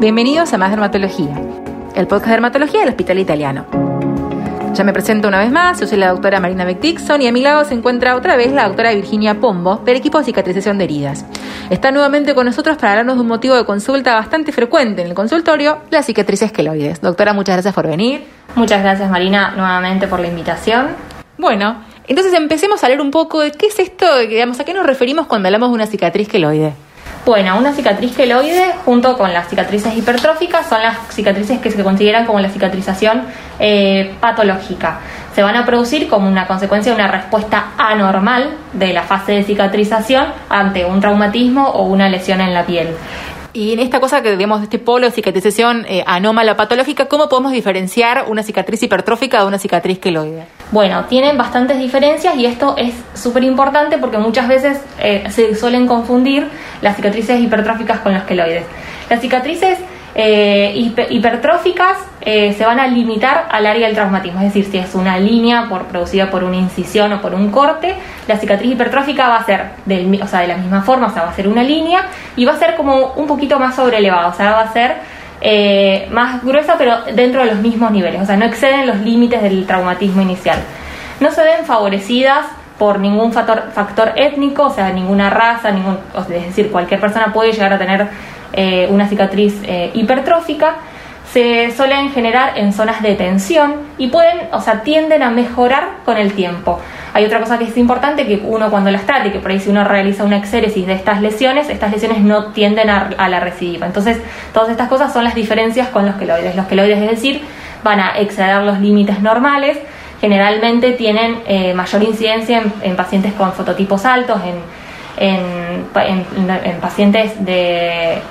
Bienvenidos a Más Dermatología, el podcast de dermatología del Hospital Italiano. Ya me presento una vez más, yo soy la doctora Marina Beck-Dixon y a mi lado se encuentra otra vez la doctora Virginia Pombo del equipo de cicatrización de heridas. Está nuevamente con nosotros para hablarnos de un motivo de consulta bastante frecuente en el consultorio, las cicatrices queloides. Doctora, muchas gracias por venir. Muchas gracias Marina nuevamente por la invitación. Bueno, entonces empecemos a hablar un poco de qué es esto, digamos, a qué nos referimos cuando hablamos de una cicatriz queloide. Bueno, una cicatriz queloide junto con las cicatrices hipertróficas son las cicatrices que se consideran como la cicatrización eh, patológica. Se van a producir como una consecuencia de una respuesta anormal de la fase de cicatrización ante un traumatismo o una lesión en la piel. Y en esta cosa que digamos este polo de cicatrización eh, anómala patológica, ¿cómo podemos diferenciar una cicatriz hipertrófica de una cicatriz queloide? Bueno, tienen bastantes diferencias y esto es súper importante porque muchas veces eh, se suelen confundir las cicatrices hipertróficas con los queloides. Las cicatrices eh, hipertróficas eh, se van a limitar al área del traumatismo, es decir, si es una línea por, producida por una incisión o por un corte, la cicatriz hipertrófica va a ser del, o sea, de la misma forma, o sea, va a ser una línea y va a ser como un poquito más sobrelevada, o sea, va a ser eh, más gruesa pero dentro de los mismos niveles, o sea, no exceden los límites del traumatismo inicial. No se ven favorecidas por ningún factor, factor étnico, o sea, ninguna raza, ningún, es decir, cualquier persona puede llegar a tener eh, una cicatriz eh, hipertrófica, se suelen generar en zonas de tensión y pueden, o sea, tienden a mejorar con el tiempo. Hay otra cosa que es importante, que uno cuando las trate, que por ahí si uno realiza una exéresis de estas lesiones, estas lesiones no tienden a, la recidiva. Entonces, todas estas cosas son las diferencias con los queloides. Los queloides, es decir, van a exceder los límites normales, generalmente tienen eh, mayor incidencia en, pacientes con fototipos altos, en, en, pacientes de,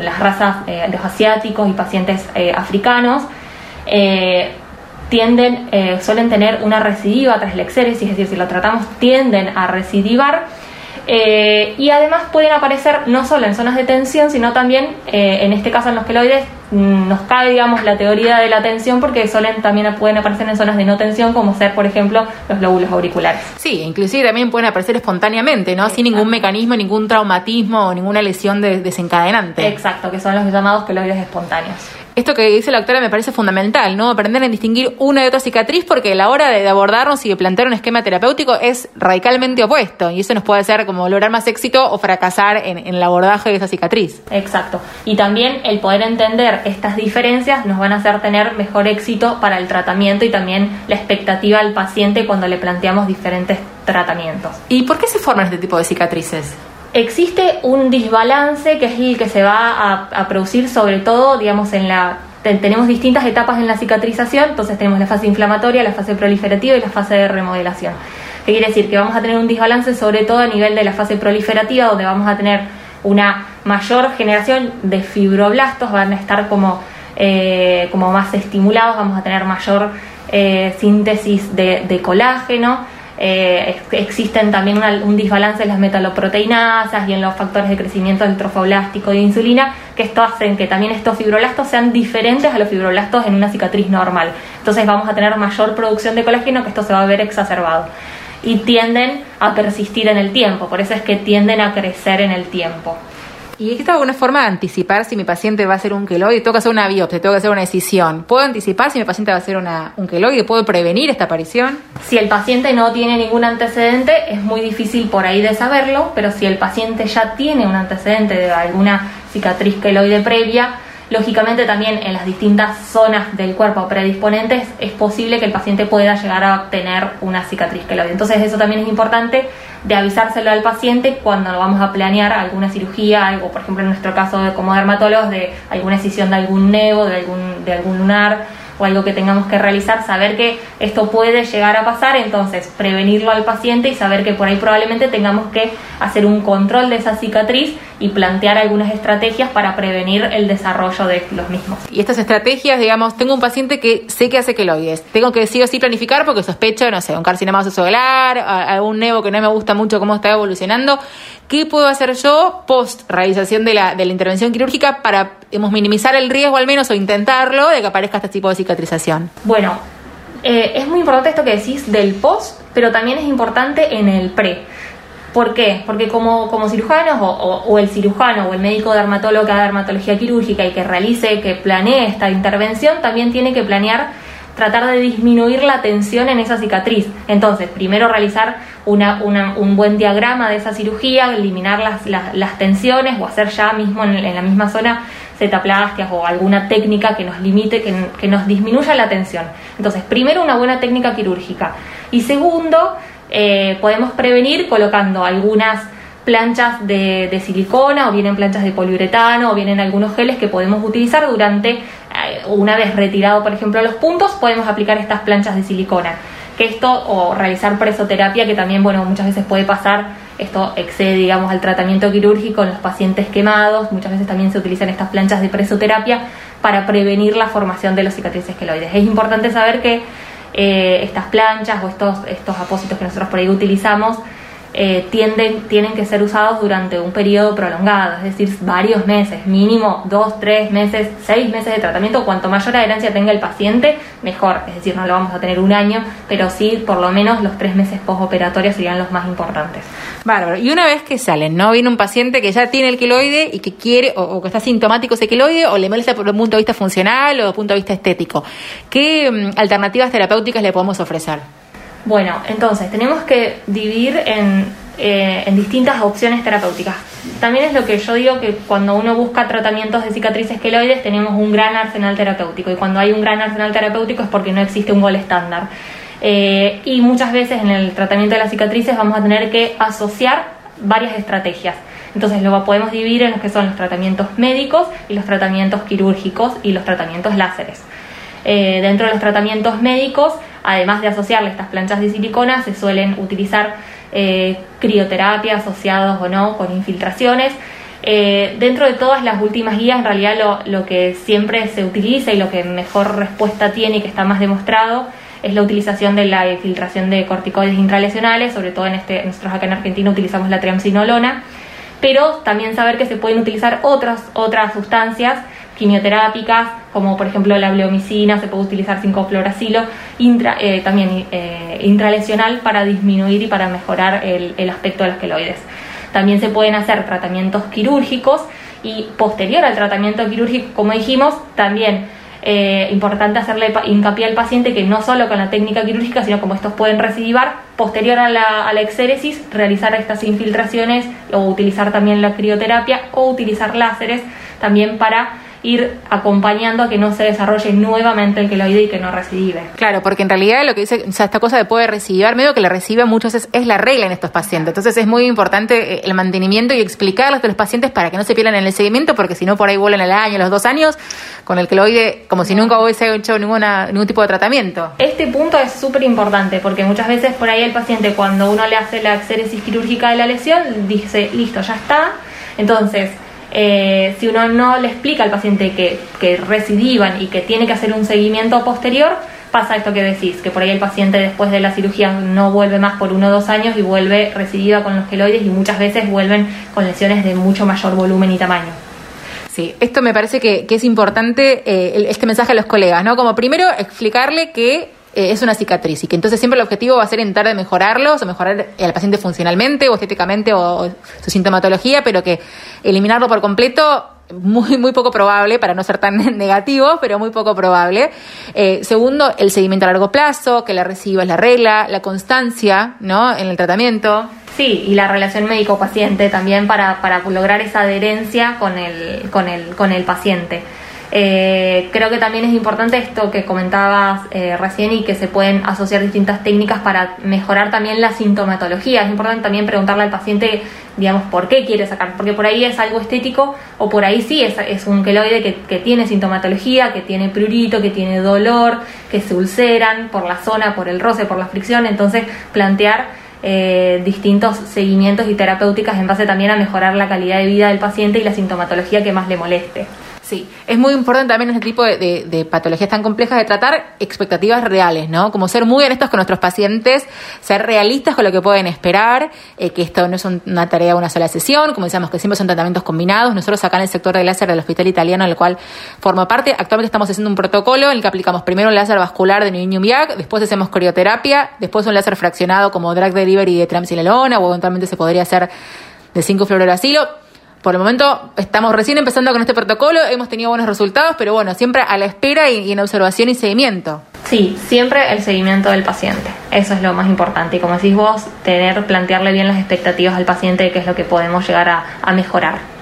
las razas eh, de los asiáticos y pacientes eh, africanos, tienden, suelen tener una recidiva tras la exéresis, es decir, si lo tratamos tienden a recidivar eh, y además pueden aparecer no solo en zonas de tensión, sino también, eh, en este caso en los queloides, mm, nos cae, digamos, la teoría de la tensión porque suelen también pueden aparecer en zonas de no tensión, como ser, por ejemplo, los lóbulos auriculares. Sí, inclusive también pueden aparecer espontáneamente, ¿no? Sin ningún mecanismo, ningún traumatismo o ninguna lesión desencadenante. Exacto, que son los llamados queloides espontáneos esto que dice la doctora me parece fundamental, ¿no? Aprender a distinguir una de otra cicatriz porque la hora de, abordarnos y de plantear un esquema terapéutico es radicalmente opuesto y eso nos puede hacer como lograr más éxito o fracasar en, el abordaje de esa cicatriz. Exacto. Y también el poder entender estas diferencias nos van a hacer tener mejor éxito para el tratamiento y también la expectativa al paciente cuando le planteamos diferentes tratamientos. ¿Y por qué se forman este tipo de cicatrices? Existe un desbalance que es el que se va a, producir sobre todo, digamos, en la... tenemos distintas etapas en la cicatrización, entonces tenemos la fase inflamatoria, la fase proliferativa y la fase de remodelación. ¿Qué quiere decir? Que vamos a tener un desbalance sobre todo a nivel de la fase proliferativa, donde vamos a tener una mayor generación de fibroblastos, van a estar como, eh, como más estimulados, vamos a tener mayor eh, síntesis de colágeno, eh, existen también un desbalance en las metaloproteinasas y en los factores de crecimiento del trofoblástico de insulina, que esto hacen que también estos fibroblastos sean diferentes a los fibroblastos en una cicatriz normal. Entonces vamos a tener mayor producción de colágeno, que esto se va a ver exacerbado. Y tienden a persistir en el tiempo, por eso es que tienden a crecer en el tiempo. ¿Y existe alguna forma de anticipar si mi paciente va a hacer un queloide? Tengo que hacer una biopsia, tengo que hacer una decisión. ¿Puedo anticipar si mi paciente va a hacer una, un queloide? ¿Puedo prevenir esta aparición? Si el paciente no tiene ningún antecedente, es muy difícil por ahí de saberlo, pero si el paciente ya tiene un antecedente de alguna cicatriz queloide previa, Lógicamente también en las distintas zonas del cuerpo predisponentes es posible que el paciente pueda llegar a obtener una cicatriz queloide. Entonces eso también es importante de avisárselo al paciente cuando lo vamos a planear alguna cirugía, algo, por ejemplo en nuestro caso como dermatólogos, de alguna excisión de algún nevo, de algún, de algún lunar o algo que tengamos que realizar, saber que esto puede llegar a pasar, entonces prevenirlo al paciente y saber que por ahí probablemente tengamos que hacer un control de esa cicatriz y plantear algunas estrategias para prevenir el desarrollo de los mismos. Y estas estrategias, digamos, tengo un paciente que sé que hace queloides, tengo que sí o sí planificar porque sospecho, no sé, un carcinoma solar, algún nevo que no me gusta mucho cómo está evolucionando. ¿Qué puedo hacer yo post realización de la, de la intervención quirúrgica para minimizar el riesgo al menos o intentarlo de que aparezca este tipo de cicatrización? Bueno, eh, es muy importante esto que decís del post, pero también es importante en el pre ¿Por qué? Porque como, como cirujanos o, el cirujano o el médico dermatólogo que haga dermatología quirúrgica y que realice, que planee esta intervención, también tiene que planear tratar de disminuir la tensión en esa cicatriz. Entonces, primero realizar una, un buen diagrama de esa cirugía, eliminar las, las, tensiones o hacer ya mismo en, la misma zona cetaplastias o alguna técnica que nos limite, que, que nos disminuya la tensión. Entonces, primero una buena técnica quirúrgica. Y segundo, eh, podemos prevenir colocando algunas planchas de, silicona o vienen planchas de poliuretano o vienen algunos geles que podemos utilizar durante, eh, una vez retirado por ejemplo los puntos, podemos aplicar estas planchas de silicona. Que esto, o realizar presoterapia, que también, bueno, muchas veces puede pasar, esto excede, digamos, al tratamiento quirúrgico en los pacientes quemados, muchas veces también se utilizan estas planchas de presoterapia para prevenir la formación de los cicatrices queloides. Es importante saber que eh, estas planchas o estos, estos apósitos que nosotros por ahí utilizamos eh, tienden, tienen que ser usados durante un periodo prolongado, es decir, varios meses, mínimo dos, tres meses, seis meses de tratamiento. Cuanto mayor adherencia tenga el paciente, mejor. Es decir, no lo vamos a tener un año, pero sí por lo menos los tres meses postoperatorios serían los más importantes. Bárbaro. Y una vez que salen, ¿no? Viene un paciente que ya tiene el queloide y que quiere, o, que está sintomático ese queloide, o le molesta por un punto de vista funcional o punto de vista estético. ¿Qué mm, alternativas terapéuticas le podemos ofrecer? Bueno, entonces tenemos que dividir eh, en, distintas opciones terapéuticas. También es lo que yo digo que cuando uno busca tratamientos de cicatrices queloides tenemos un gran arsenal terapéutico y cuando hay un gran arsenal terapéutico es porque no existe un gol estándar. Eh, y muchas veces en el tratamiento de las cicatrices vamos a tener que asociar varias estrategias. Entonces lo podemos dividir en los que son los tratamientos médicos y los tratamientos quirúrgicos y los tratamientos láseres. Eh, dentro de los tratamientos médicos además de asociarle estas planchas de silicona, se suelen utilizar eh, crioterapia asociados o no con infiltraciones. Eh, dentro de todas las últimas guías, en realidad lo, lo, que siempre se utiliza y lo que mejor respuesta tiene y que está más demostrado es la utilización de la infiltración de corticoides intralesionales, sobre todo en este, nosotros acá en Argentina utilizamos la triamcinolona, pero también saber que se pueden utilizar otras, otras sustancias quimioterápicas, como por ejemplo la bleomicina, se puede utilizar 5-fluoracilo, intra, eh, también eh, intralesional para disminuir y para mejorar el, aspecto de los queloides. También se pueden hacer tratamientos quirúrgicos y posterior al tratamiento quirúrgico, como dijimos, también eh, importante hacerle hincapié al paciente que no solo con la técnica quirúrgica, sino como estos pueden recidivar, posterior a la, a la exéresis, realizar estas infiltraciones o utilizar también la crioterapia o utilizar láseres también para ir acompañando a que no se desarrolle nuevamente el queloide y que no recidive. Claro, porque en realidad lo que dice, o sea, esta cosa de puede recibir, medio que la recibe muchos es, es la regla en estos pacientes. Entonces es muy importante eh, el mantenimiento y explicarles a los pacientes para que no se pierdan en el seguimiento, porque si no por ahí vuelan el año, los dos años, con el queloide como si nunca hubiese hecho ninguna, ningún tipo de tratamiento. Este punto es súper importante porque muchas veces por ahí el paciente cuando uno le hace la exéresis quirúrgica de la lesión dice, listo, ya está. Entonces, eh, si uno no le explica al paciente que, que recidivan y que tiene que hacer un seguimiento posterior, pasa esto que decís, que por ahí el paciente después de la cirugía no vuelve más por uno o dos años y vuelve recidiva con los queloides y muchas veces vuelven con lesiones de mucho mayor volumen y tamaño. Sí, esto me parece que, es importante, eh, este mensaje a los colegas, ¿no? Como primero explicarle que eh, es una cicatriz y que entonces siempre el objetivo va a ser intentar de mejorarlos o mejorar al paciente funcionalmente o estéticamente o, su sintomatología, pero que eliminarlo por completo muy, muy poco probable, para no ser tan negativo, pero muy poco probable. Eh, segundo, el seguimiento a largo plazo, que la reciba es la regla, la constancia ¿no? en el tratamiento. Sí, y la relación médico-paciente también para, para lograr esa adherencia con el, con el, con el paciente. Eh, creo que también es importante esto que comentabas eh, recién y que se pueden asociar distintas técnicas para mejorar también la sintomatología. Es importante también preguntarle al paciente, digamos, por qué quiere sacar, porque por ahí es algo estético o por ahí sí es, un queloide que, tiene sintomatología, que tiene prurito, que tiene dolor, que se ulceran por la zona, por el roce, por la fricción. Entonces, plantear eh, distintos seguimientos y terapéuticas en base también a mejorar la calidad de vida del paciente y la sintomatología que más le moleste. Sí, es muy importante también este tipo de, patologías tan complejas de tratar expectativas reales, ¿no? Como ser muy honestos con nuestros pacientes, ser realistas con lo que pueden esperar, eh, que esto no es una tarea de una sola sesión, como decíamos que siempre son tratamientos combinados. Nosotros acá en el sector de láser del Hospital Italiano, en el cual formo parte, actualmente estamos haciendo un protocolo en el que aplicamos primero un láser vascular de Neoinium Viac, después hacemos crioterapia, después un láser fraccionado como drug delivery de tramsilalona o eventualmente se podría hacer de 5-fluoruracilo por el momento estamos recién empezando con este protocolo, hemos tenido buenos resultados, pero bueno, siempre a la espera y, en observación y seguimiento. Sí, siempre el seguimiento del paciente. Eso es lo más importante. Y como decís vos, tener, plantearle bien las expectativas al paciente de qué es lo que podemos llegar a mejorar.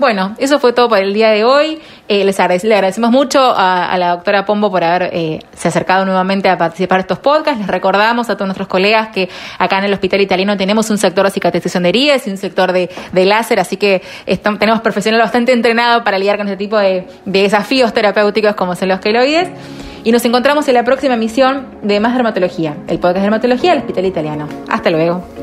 Bueno, eso fue todo por el día de hoy. Eh, les le agradecemos mucho a, la doctora Pombo por haberse eh, acercado nuevamente a participar de estos podcasts. Les recordamos a todos nuestros colegas que acá en el Hospital Italiano tenemos un sector de heridas y un sector de, láser, así que tenemos profesional bastante entrenado para lidiar con este tipo de, de desafíos terapéuticos como son los queloides. Y nos encontramos en la próxima emisión de Más Dermatología, el podcast de dermatología del Hospital Italiano. Hasta luego.